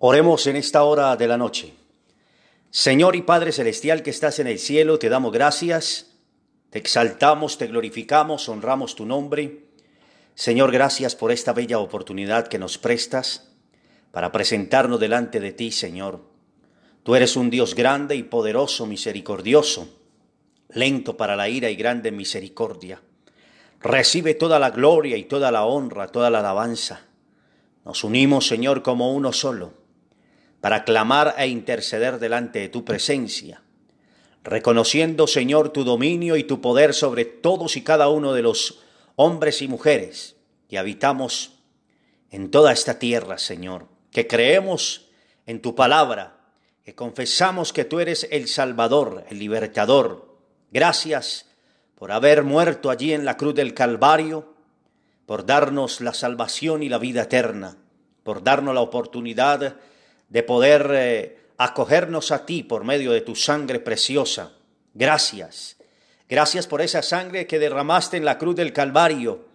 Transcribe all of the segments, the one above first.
Oremos en esta hora de la noche. Señor y Padre Celestial que estás en el cielo, te damos gracias, te exaltamos, te glorificamos, honramos tu nombre. Señor, gracias por esta bella oportunidad que nos prestas para presentarnos delante de ti, Señor. Tú eres un Dios grande y poderoso, misericordioso, lento para la ira y grande misericordia. Recibe toda la gloria y toda la honra, toda la alabanza. Nos unimos, Señor, como uno solo para clamar e interceder delante de tu presencia, reconociendo, Señor, tu dominio y tu poder sobre todos y cada uno de los hombres y mujeres que habitamos en toda esta tierra, Señor, que creemos en tu palabra, que confesamos que tú eres el Salvador, el libertador. Gracias por haber muerto allí en la cruz del Calvario, por darnos la salvación y la vida eterna, por darnos la oportunidad de poder eh, acogernos a ti por medio de tu sangre preciosa. Gracias. Gracias por esa sangre que derramaste en la cruz del Calvario.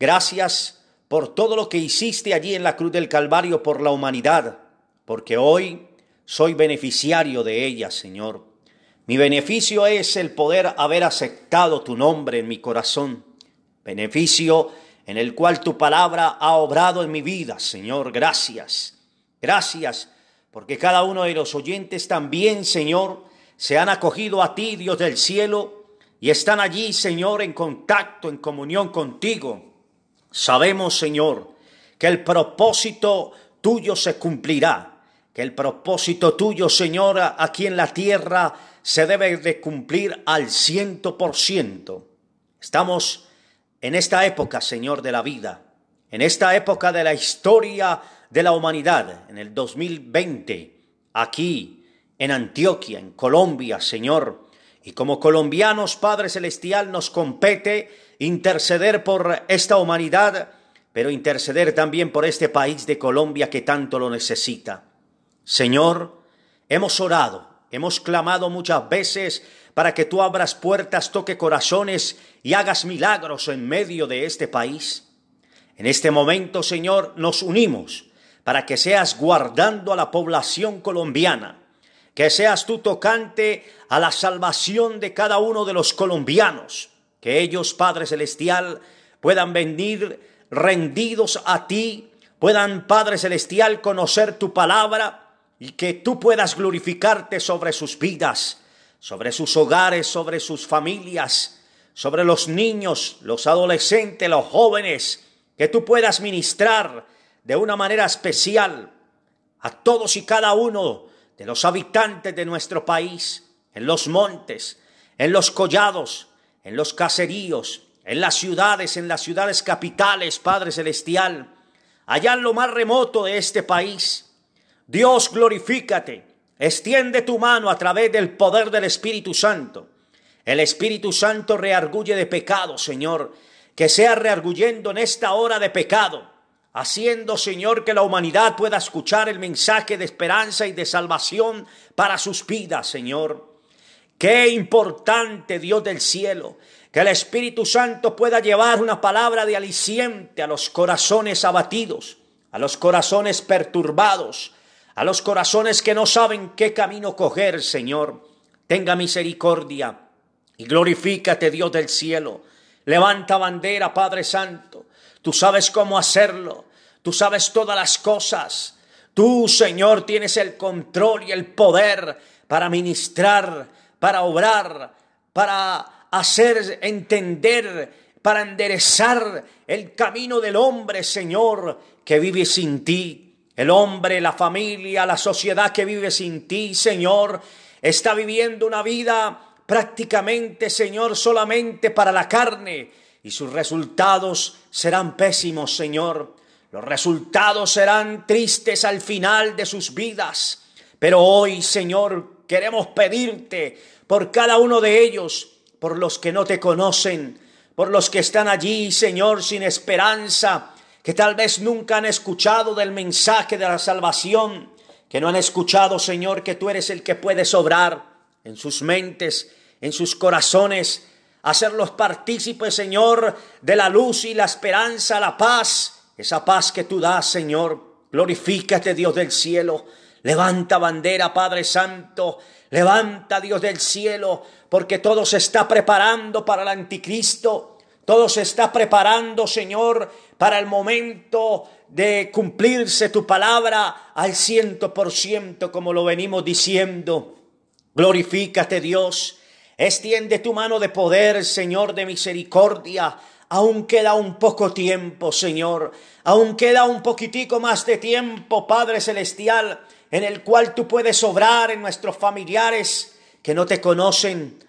Gracias por todo lo que hiciste allí en la cruz del Calvario por la humanidad, porque hoy soy beneficiario de ella, Señor. Mi beneficio es el poder haber aceptado tu nombre en mi corazón, beneficio en el cual tu palabra ha obrado en mi vida, Señor. Gracias. Gracias, porque cada uno de los oyentes también, Señor, se han acogido a ti, Dios del cielo, y están allí, Señor, en contacto, en comunión contigo. Sabemos, Señor, que el propósito tuyo se cumplirá, que el propósito tuyo, Señor, aquí en la tierra se debe de cumplir al ciento por ciento. Estamos en esta época, Señor, de la vida, en esta época de la historia de la humanidad en el 2020, aquí en Antioquia, en Colombia, Señor. Y como colombianos, Padre Celestial, nos compete interceder por esta humanidad, pero interceder también por este país de Colombia que tanto lo necesita. Señor, hemos orado, hemos clamado muchas veces para que tú abras puertas, toque corazones y hagas milagros en medio de este país. En este momento, Señor, nos unimos para que seas guardando a la población colombiana, que seas tú tocante a la salvación de cada uno de los colombianos, que ellos, Padre Celestial, puedan venir rendidos a ti, puedan, Padre Celestial, conocer tu palabra y que tú puedas glorificarte sobre sus vidas, sobre sus hogares, sobre sus familias, sobre los niños, los adolescentes, los jóvenes, que tú puedas ministrar de una manera especial a todos y cada uno de los habitantes de nuestro país, en los montes, en los collados, en los caseríos, en las ciudades, en las ciudades capitales, Padre Celestial, allá en lo más remoto de este país. Dios, glorifícate, extiende tu mano a través del poder del Espíritu Santo. El Espíritu Santo reargulle de pecado, Señor, que sea rearguyendo en esta hora de pecado haciendo, Señor, que la humanidad pueda escuchar el mensaje de esperanza y de salvación para sus vidas, Señor. Qué importante, Dios del cielo, que el Espíritu Santo pueda llevar una palabra de aliciente a los corazones abatidos, a los corazones perturbados, a los corazones que no saben qué camino coger, Señor. Tenga misericordia y glorifícate, Dios del cielo. Levanta bandera, Padre Santo. Tú sabes cómo hacerlo. Tú sabes todas las cosas. Tú, Señor, tienes el control y el poder para ministrar, para obrar, para hacer entender, para enderezar el camino del hombre, Señor, que vive sin ti. El hombre, la familia, la sociedad que vive sin ti, Señor, está viviendo una vida prácticamente, Señor, solamente para la carne y sus resultados serán pésimos, Señor. Los resultados serán tristes al final de sus vidas. Pero hoy, Señor, queremos pedirte por cada uno de ellos, por los que no te conocen, por los que están allí, Señor, sin esperanza, que tal vez nunca han escuchado del mensaje de la salvación, que no han escuchado, Señor, que tú eres el que puedes obrar en sus mentes, en sus corazones, hacerlos partícipes, Señor, de la luz y la esperanza, la paz, esa paz que tú das, Señor. Glorifícate, Dios del cielo. Levanta bandera, Padre Santo. Levanta, Dios del cielo, porque todo se está preparando para el anticristo. Todo se está preparando, Señor, para el momento de cumplirse tu palabra al ciento por ciento, como lo venimos diciendo. Glorifícate, Dios. Extiende tu mano de poder, Señor, de misericordia. Aún queda un poco tiempo, Señor. Aún queda un poquitico más de tiempo, Padre Celestial, en el cual tú puedes obrar en nuestros familiares que no te conocen,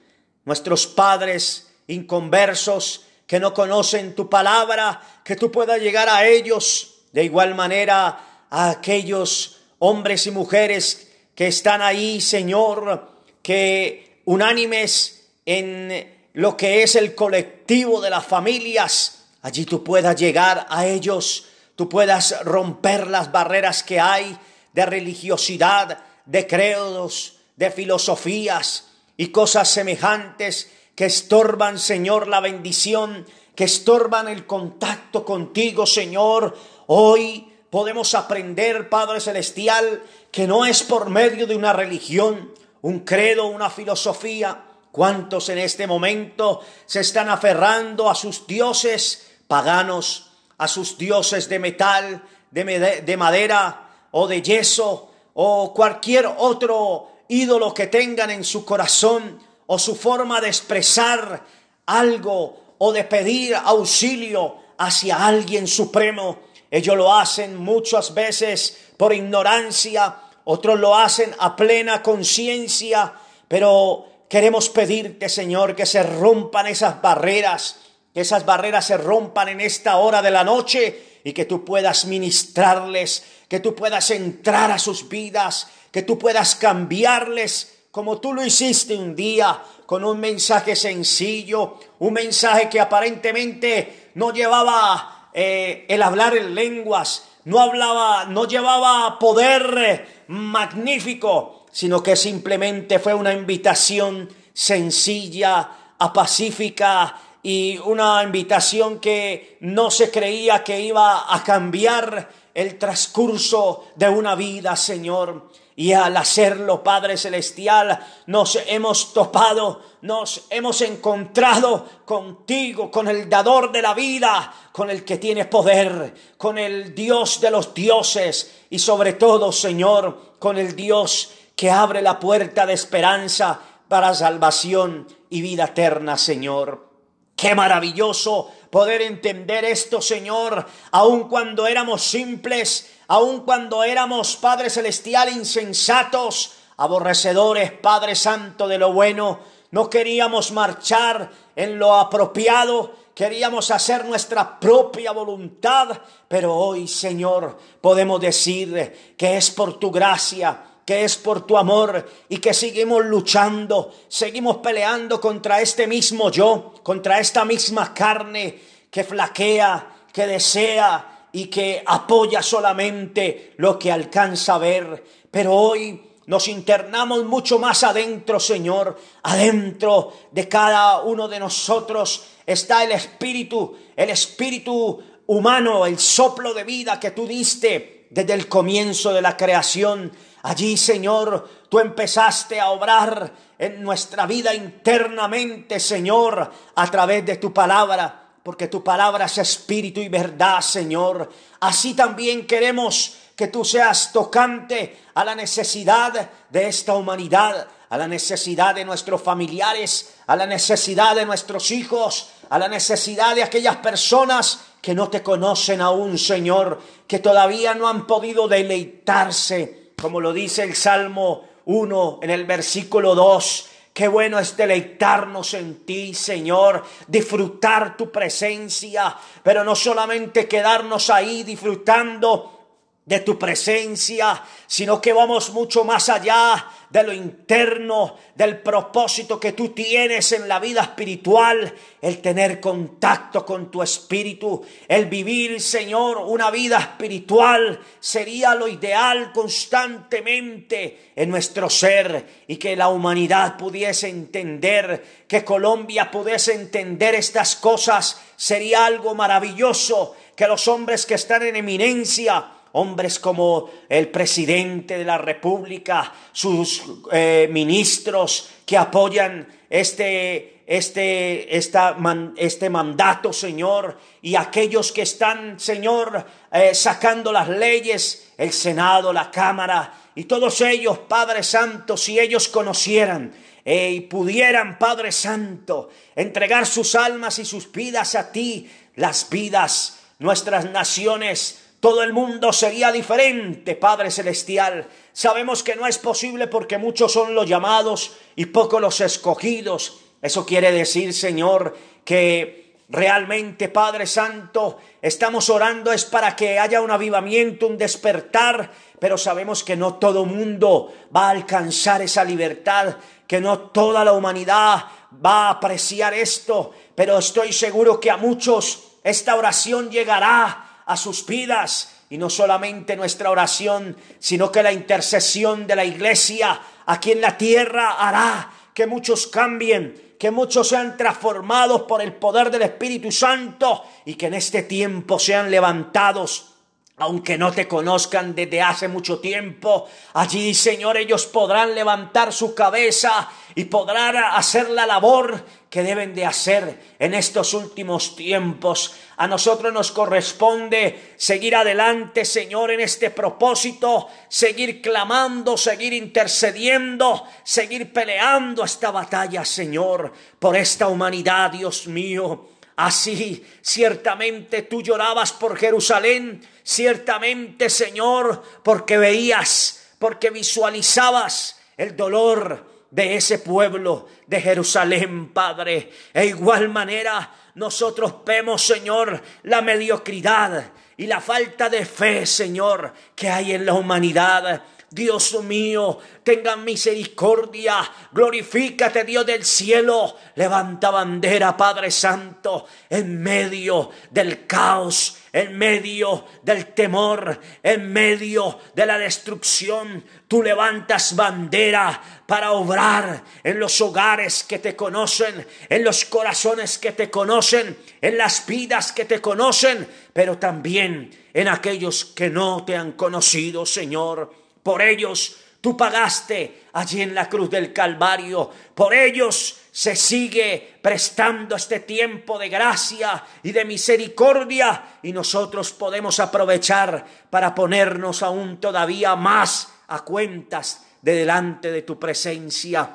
nuestros padres inconversos que no conocen tu palabra, que tú puedas llegar a ellos de igual manera a aquellos hombres y mujeres que están ahí, Señor, que unánimes en lo que es el colectivo de las familias, allí tú puedas llegar a ellos, tú puedas romper las barreras que hay de religiosidad, de credos, de filosofías y cosas semejantes que estorban, Señor, la bendición, que estorban el contacto contigo, Señor. Hoy podemos aprender, Padre Celestial, que no es por medio de una religión, un credo, una filosofía, ¿Cuántos en este momento se están aferrando a sus dioses paganos, a sus dioses de metal, de, madera o de yeso o cualquier otro ídolo que tengan en su corazón o su forma de expresar algo o de pedir auxilio hacia alguien supremo? Ellos lo hacen muchas veces por ignorancia, otros lo hacen a plena conciencia, pero Queremos pedirte, Señor, que se rompan esas barreras, que esas barreras se rompan en esta hora de la noche y que tú puedas ministrarles, que tú puedas entrar a sus vidas, que tú puedas cambiarles como tú lo hiciste un día con un mensaje sencillo, un mensaje que aparentemente no llevaba eh, el hablar en lenguas, no hablaba, no llevaba poder magnífico, sino que simplemente fue una invitación sencilla, apacífica y una invitación que no se creía que iba a cambiar el transcurso de una vida, Señor. Y al hacerlo, Padre Celestial, nos hemos topado, nos hemos encontrado contigo, con el dador de la vida, con el que tiene poder, con el Dios de los dioses y sobre todo, Señor, con el Dios que abre la puerta de esperanza para salvación y vida eterna, Señor. Qué maravilloso poder entender esto, Señor, aun cuando éramos simples, aun cuando éramos, Padre Celestial, insensatos, aborrecedores, Padre Santo, de lo bueno, no queríamos marchar en lo apropiado, queríamos hacer nuestra propia voluntad, pero hoy, Señor, podemos decir que es por tu gracia, que es por tu amor y que seguimos luchando, seguimos peleando contra este mismo yo, contra esta misma carne que flaquea, que desea y que apoya solamente lo que alcanza a ver. Pero hoy nos internamos mucho más adentro, Señor. Adentro de cada uno de nosotros está el espíritu, el espíritu humano, el soplo de vida que tú diste desde el comienzo de la creación Allí, Señor, tú empezaste a obrar en nuestra vida internamente, Señor, a través de tu palabra, porque tu palabra es espíritu y verdad, Señor. Así también queremos que tú seas tocante a la necesidad de esta humanidad, a la necesidad de nuestros familiares, a la necesidad de nuestros hijos, a la necesidad de aquellas personas que no te conocen aún, Señor, que todavía no han podido deleitarse como lo dice el Salmo 1 en el versículo 2. Qué bueno es deleitarnos en ti, Señor, disfrutar tu presencia, pero no solamente quedarnos ahí disfrutando de tu presencia, sino que vamos mucho más allá de lo interno, del propósito que tú tienes en la vida espiritual, el tener contacto con tu espíritu, el vivir, Señor, una vida espiritual sería lo ideal constantemente en nuestro ser y que la humanidad pudiese entender, que Colombia pudiese entender estas cosas, sería algo maravilloso, que los hombres que están en eminencia, hombres como el presidente de la República, sus eh, ministros que apoyan este, este, este mandato, Señor, y aquellos que están, Señor, eh, sacando las leyes, el Senado, la Cámara, y todos ellos, Padre Santo, si ellos conocieran eh, y pudieran, Padre Santo, entregar sus almas y sus vidas a ti, las vidas, nuestras naciones, todo el mundo sería diferente, Padre Celestial. Sabemos que no es posible porque muchos son los llamados y pocos los escogidos. Eso quiere decir, Señor, que realmente, Padre Santo, estamos orando es para que haya un avivamiento, un despertar, pero sabemos que no todo mundo va a alcanzar esa libertad, que no toda la humanidad va a apreciar esto, pero estoy seguro que a muchos esta oración llegará a sus vidas. Y no solamente nuestra oración, sino que la intercesión de la iglesia aquí en la tierra hará que muchos cambien, que muchos sean transformados por el poder del Espíritu Santo y que en este tiempo sean levantados aunque no te conozcan desde hace mucho tiempo, allí, Señor, ellos podrán levantar su cabeza y podrán hacer la labor que deben de hacer en estos últimos tiempos. A nosotros nos corresponde seguir adelante, Señor, en este propósito, seguir clamando, seguir intercediendo, seguir peleando esta batalla, Señor, por esta humanidad, Dios mío. Así, ciertamente tú llorabas por Jerusalén, ciertamente, Señor, porque veías, porque visualizabas el dolor de ese pueblo de Jerusalén, Padre. E igual manera, nosotros vemos, Señor, la mediocridad y la falta de fe, Señor, que hay en la humanidad. Dios mío, tenga misericordia, glorifícate Dios del cielo, levanta bandera Padre Santo en medio del caos, en medio del temor, en medio de la destrucción. Tú levantas bandera para obrar en los hogares que te conocen, en los corazones que te conocen, en las vidas que te conocen, pero también en aquellos que no te han conocido, Señor. Por ellos tú pagaste allí en la cruz del Calvario. Por ellos se sigue prestando este tiempo de gracia y de misericordia y nosotros podemos aprovechar para ponernos aún todavía más a cuentas de delante de tu presencia.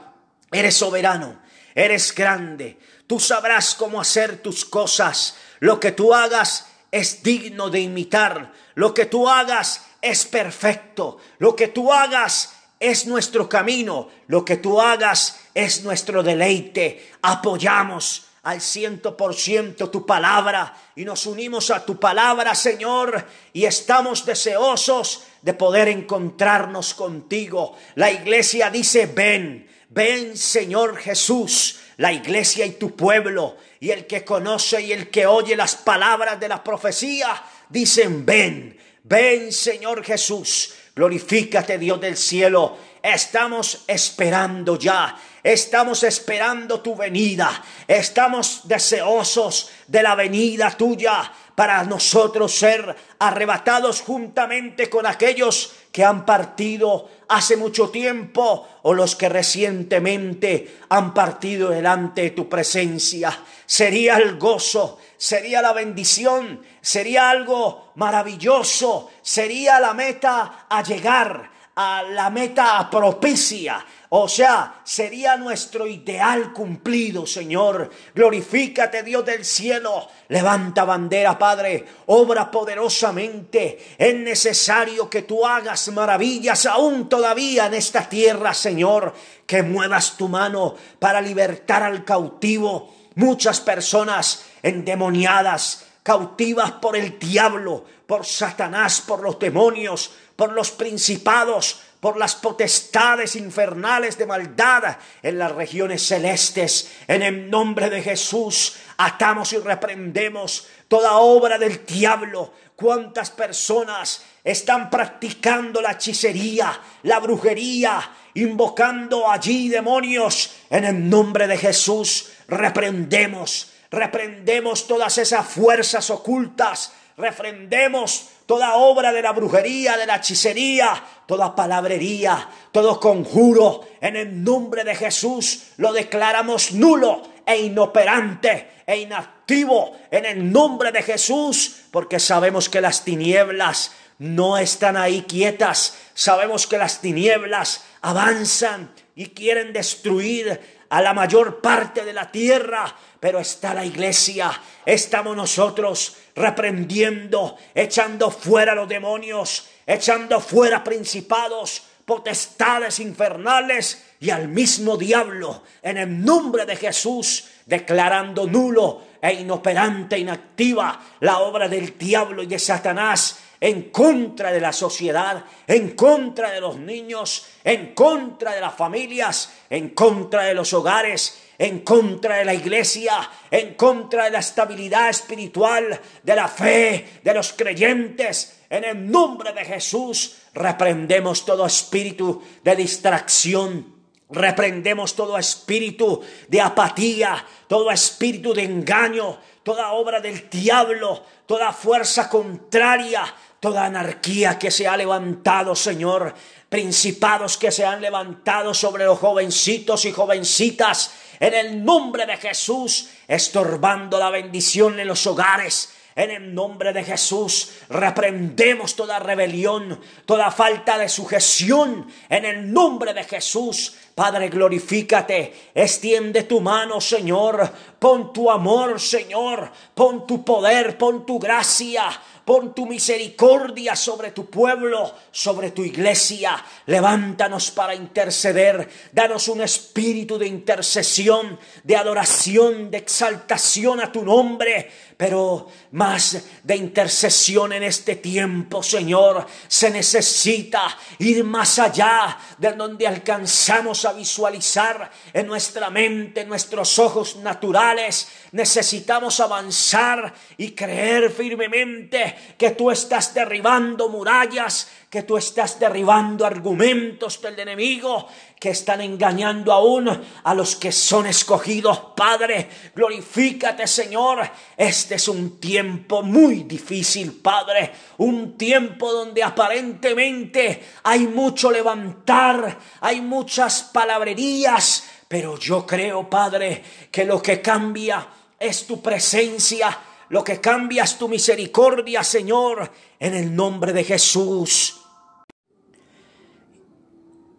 Eres soberano, eres grande, tú sabrás cómo hacer tus cosas. Lo que tú hagas es digno de imitar, lo que tú hagas es perfecto. Lo que tú hagas es nuestro camino. Lo que tú hagas es nuestro deleite. Apoyamos al ciento por ciento tu palabra y nos unimos a tu palabra, Señor, y estamos deseosos de poder encontrarnos contigo. La iglesia dice, ven, ven, Señor Jesús, la iglesia y tu pueblo, y el que conoce y el que oye las palabras de la profecía, dicen, ven, Ven Señor Jesús, glorifícate Dios del cielo. Estamos esperando ya, estamos esperando tu venida, estamos deseosos de la venida tuya para nosotros ser arrebatados juntamente con aquellos que han partido hace mucho tiempo o los que recientemente han partido delante de tu presencia. Sería el gozo, sería la bendición, sería algo maravilloso, sería la meta a llegar, a la meta propicia, o sea, sería nuestro ideal cumplido, Señor. Glorifícate, Dios del cielo. Levanta bandera, Padre. Obra poderosamente. Es necesario que tú hagas maravillas aún todavía en esta tierra, Señor. Que muevas tu mano para libertar al cautivo. Muchas personas endemoniadas, cautivas por el diablo, por Satanás, por los demonios, por los principados, por las potestades infernales de maldad en las regiones celestes. En el nombre de Jesús atamos y reprendemos toda obra del diablo. Cuántas personas están practicando la hechicería, la brujería, invocando allí demonios. En el nombre de Jesús reprendemos, reprendemos todas esas fuerzas ocultas, reprendemos toda obra de la brujería, de la hechicería, toda palabrería, todo conjuro, en el nombre de Jesús lo declaramos nulo e inoperante e inactivo en el nombre de Jesús, porque sabemos que las tinieblas no están ahí quietas, sabemos que las tinieblas avanzan y quieren destruir a la mayor parte de la tierra, pero está la iglesia, estamos nosotros reprendiendo, echando fuera los demonios, echando fuera principados, potestades infernales y al mismo diablo en el nombre de Jesús, declarando nulo e inoperante, inactiva la obra del diablo y de Satanás en contra de la sociedad, en contra de los niños, en contra de las familias, en contra de los hogares, en contra de la iglesia, en contra de la estabilidad espiritual, de la fe, de los creyentes. En el nombre de Jesús reprendemos todo espíritu de distracción. Reprendemos todo espíritu de apatía, todo espíritu de engaño, toda obra del diablo, toda fuerza contraria, toda anarquía que se ha levantado, Señor, principados que se han levantado sobre los jovencitos y jovencitas, en el nombre de Jesús, estorbando la bendición en los hogares. En el nombre de Jesús reprendemos toda rebelión, toda falta de sujeción. En el nombre de Jesús, Padre, glorifícate. Extiende tu mano, Señor. Pon tu amor, Señor. Pon tu poder, pon tu gracia pon tu misericordia sobre tu pueblo, sobre tu iglesia. Levántanos para interceder. Danos un espíritu de intercesión, de adoración, de exaltación a tu nombre pero más de intercesión en este tiempo, Señor. Se necesita ir más allá de donde alcanzamos a visualizar en nuestra mente, en nuestros ojos naturales. Necesitamos avanzar y creer firmemente que tú estás derribando murallas, que tú estás derribando argumentos del enemigo que están engañando aún a los que son escogidos. Padre, glorifícate, Señor. Este es un tiempo muy difícil, Padre. Un tiempo donde aparentemente hay mucho levantar, hay muchas palabrerías, pero yo creo, Padre, que lo que cambia es tu presencia. Lo que cambia es tu misericordia, Señor, en el nombre de Jesús.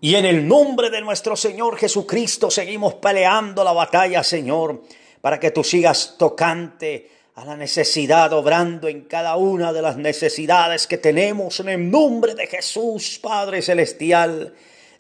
Y en el nombre de nuestro Señor Jesucristo seguimos peleando la batalla, Señor, para que tú sigas tocante a la necesidad, obrando en cada una de las necesidades que tenemos en el nombre de Jesús, Padre Celestial.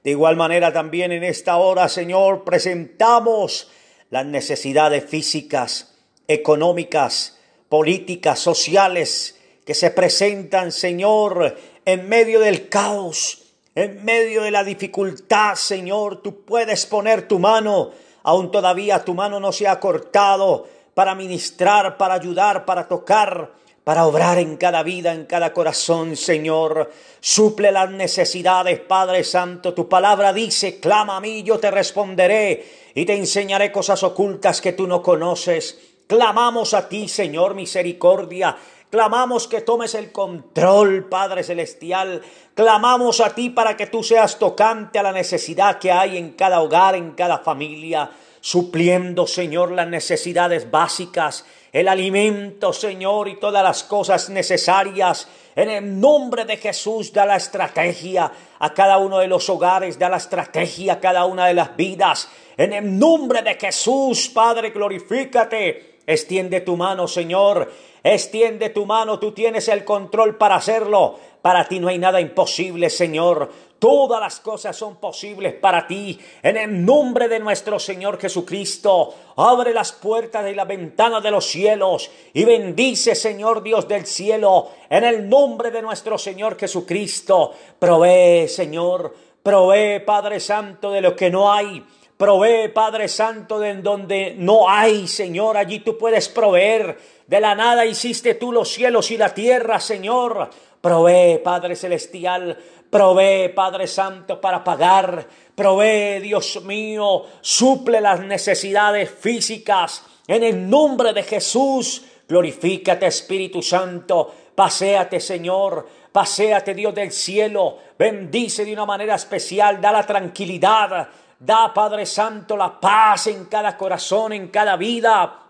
De igual manera también en esta hora, Señor, presentamos las necesidades físicas, económicas, políticas, sociales que se presentan, Señor, en medio del caos en medio de la dificultad, Señor, tú puedes poner tu mano, aún todavía tu mano no se ha cortado, para ministrar, para ayudar, para tocar, para obrar en cada vida, en cada corazón, Señor. Suple las necesidades, Padre Santo. Tu palabra dice, clama a mí, yo te responderé y te enseñaré cosas ocultas que tú no conoces. Clamamos a ti, Señor, misericordia. Clamamos que tomes el control, Padre Celestial. Clamamos a ti para que tú seas tocante a la necesidad que hay en cada hogar, en cada familia, supliendo, Señor, las necesidades básicas, el alimento, Señor, y todas las cosas necesarias. En el nombre de Jesús, da la estrategia a cada uno de los hogares, da la estrategia a cada una de las vidas. En el nombre de Jesús, Padre, glorifícate. Extiende tu mano, Señor Extiende tu mano, tú tienes el control para hacerlo. Para ti no hay nada imposible, Señor. Todas las cosas son posibles para ti. En el nombre de nuestro Señor Jesucristo, abre las puertas y la ventana de los cielos y bendice, Señor Dios del cielo. En el nombre de nuestro Señor Jesucristo, provee, Señor, provee, Padre Santo, de lo que no hay. Provee, Padre Santo, de donde no hay, Señor. Allí tú puedes proveer. De la nada hiciste tú los cielos y la tierra, Señor. Provee, Padre Celestial. Provee, Padre Santo, para pagar. Provee, Dios mío. Suple las necesidades físicas. En el nombre de Jesús. Glorifícate, Espíritu Santo. Paséate, Señor. Paséate, Dios del cielo. Bendice de una manera especial. Da la tranquilidad. Da, Padre Santo, la paz en cada corazón, en cada vida.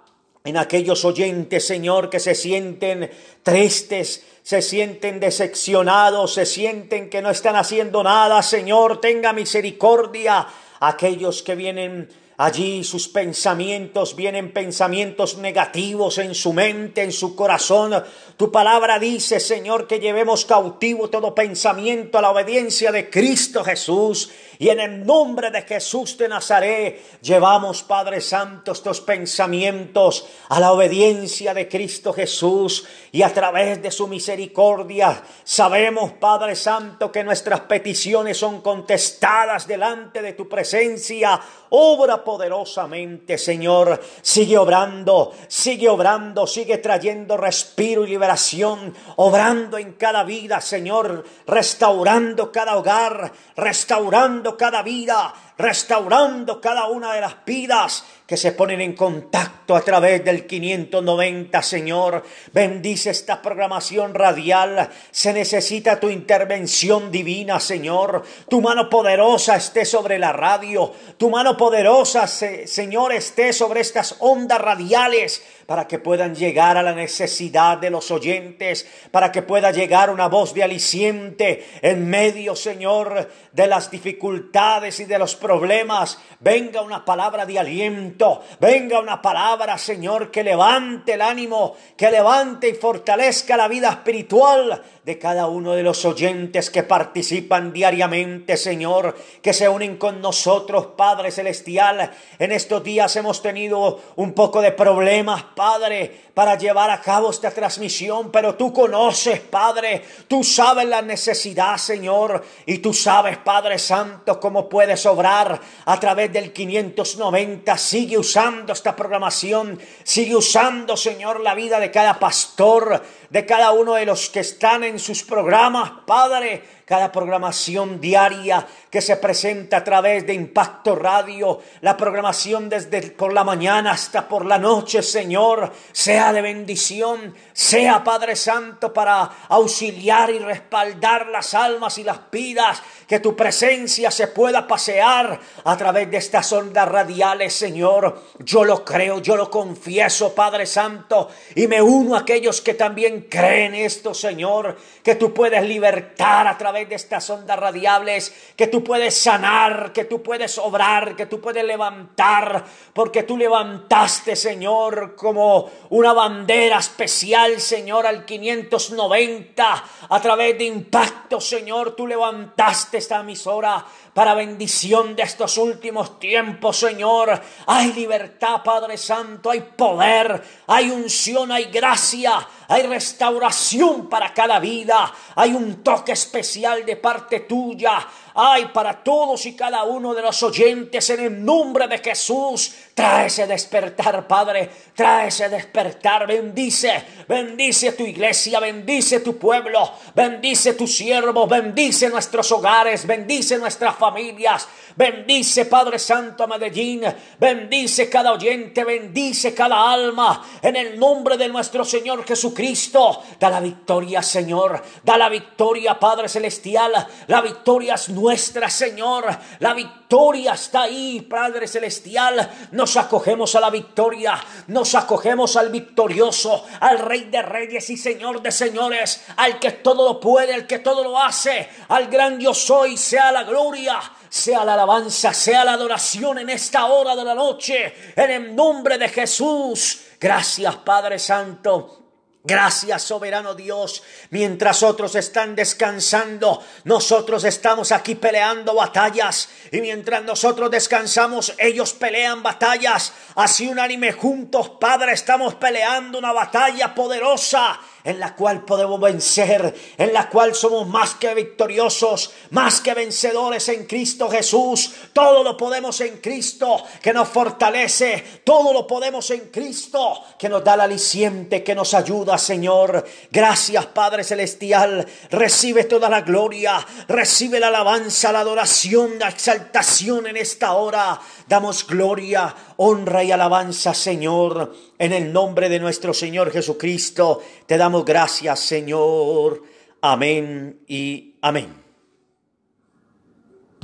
En aquellos oyentes, Señor, que se sienten tristes, se sienten decepcionados, se sienten que no están haciendo nada. Señor, tenga misericordia. Aquellos que vienen Allí sus pensamientos vienen pensamientos negativos en su mente, en su corazón. Tu palabra dice, Señor, que llevemos cautivo todo pensamiento a la obediencia de Cristo Jesús. Y en el nombre de Jesús de Nazaret llevamos, Padre Santo, estos pensamientos a la obediencia de Cristo Jesús. Y a través de su misericordia sabemos, Padre Santo, que nuestras peticiones son contestadas delante de tu presencia. Obra poderosamente, Señor. Sigue obrando, sigue obrando, sigue trayendo respiro y liberación, obrando en cada vida, Señor, restaurando cada hogar, restaurando cada vida, restaurando cada una de las vidas que se ponen en contacto a través del 590, Señor. Bendice esta programación radial. Se necesita tu intervención divina, Señor. Tu mano poderosa esté sobre la radio. Tu mano poderosa, Señor, esté sobre estas ondas radiales para que puedan llegar a la necesidad de los oyentes, para que pueda llegar una voz de aliciente en medio, Señor, de las dificultades y de los problemas. Venga una palabra de aliento, venga una palabra, Señor, que levante el ánimo, que levante y fortalezca la vida espiritual de cada uno de los oyentes que participan diariamente, Señor, que se unen con nosotros, Padre Celestial. En estos días hemos tenido un poco de problemas, Padre, para llevar a cabo esta transmisión, pero tú conoces, Padre, tú sabes la necesidad, Señor, y tú sabes, Padre Santo, cómo puedes obrar a través del 590. Sigue usando esta programación, sigue usando, Señor, la vida de cada pastor, de cada uno de los que están en sus programas, Padre, cada programación diaria que se presenta a través de Impacto Radio, la programación desde por la mañana hasta por la noche, Señor, sea de bendición, sea Padre Santo para auxiliar y respaldar las almas y las vidas, que tu presencia se pueda pasear a través de estas ondas radiales, Señor. Yo lo creo, yo lo confieso, Padre Santo, y me uno a aquellos que también creen esto, Señor, que tú puedes libertar a través de estas ondas radiales, que tú puedes sanar, que tú puedes obrar, que tú puedes levantar, porque tú levantaste, Señor, como una bandera especial, Señor, al 590, a través de impacto, Señor, tú levantaste esta emisora para bendición de estos últimos tiempos, Señor. Hay libertad, Padre Santo, hay poder, hay unción, hay gracia, hay restauración para cada vida, hay un toque especial de parte tuya, hay para todos y cada uno de los oyentes en el nombre de Jesús. Trae ese despertar, Padre, trae ese despertar, bendice, bendice tu iglesia, bendice tu pueblo, bendice tu siervo, bendice nuestros hogares, bendice nuestras familias, bendice Padre Santo Medellín, bendice cada oyente, bendice cada alma, en el nombre de nuestro Señor Jesucristo, da la victoria, Señor, da la victoria, Padre Celestial, la victoria es nuestra, Señor, la victoria está ahí, Padre Celestial, nos acogemos a la victoria, nos acogemos al victorioso, al Rey de Reyes y Señor de Señores, al que todo lo puede, al que todo lo hace, al gran yo soy, sea la gloria, sea la alabanza, sea la adoración en esta hora de la noche, en el nombre de Jesús. Gracias Padre Santo. Gracias, soberano Dios. Mientras otros están descansando, nosotros estamos aquí peleando batallas. Y mientras nosotros descansamos, ellos pelean batallas. Así unánime juntos, Padre, estamos peleando una batalla poderosa en la cual podemos vencer, en la cual somos más que victoriosos, más que vencedores en Cristo Jesús. Todo lo podemos en Cristo que nos fortalece, todo lo podemos en Cristo que nos da el aliciente, que nos ayuda, Señor. Gracias, Padre Celestial. Recibe toda la gloria, recibe la alabanza, la adoración, la exaltación en esta hora. Damos gloria, honra y alabanza, Señor. En el nombre de nuestro Señor Jesucristo, te damos gracias, Señor. Amén y amén.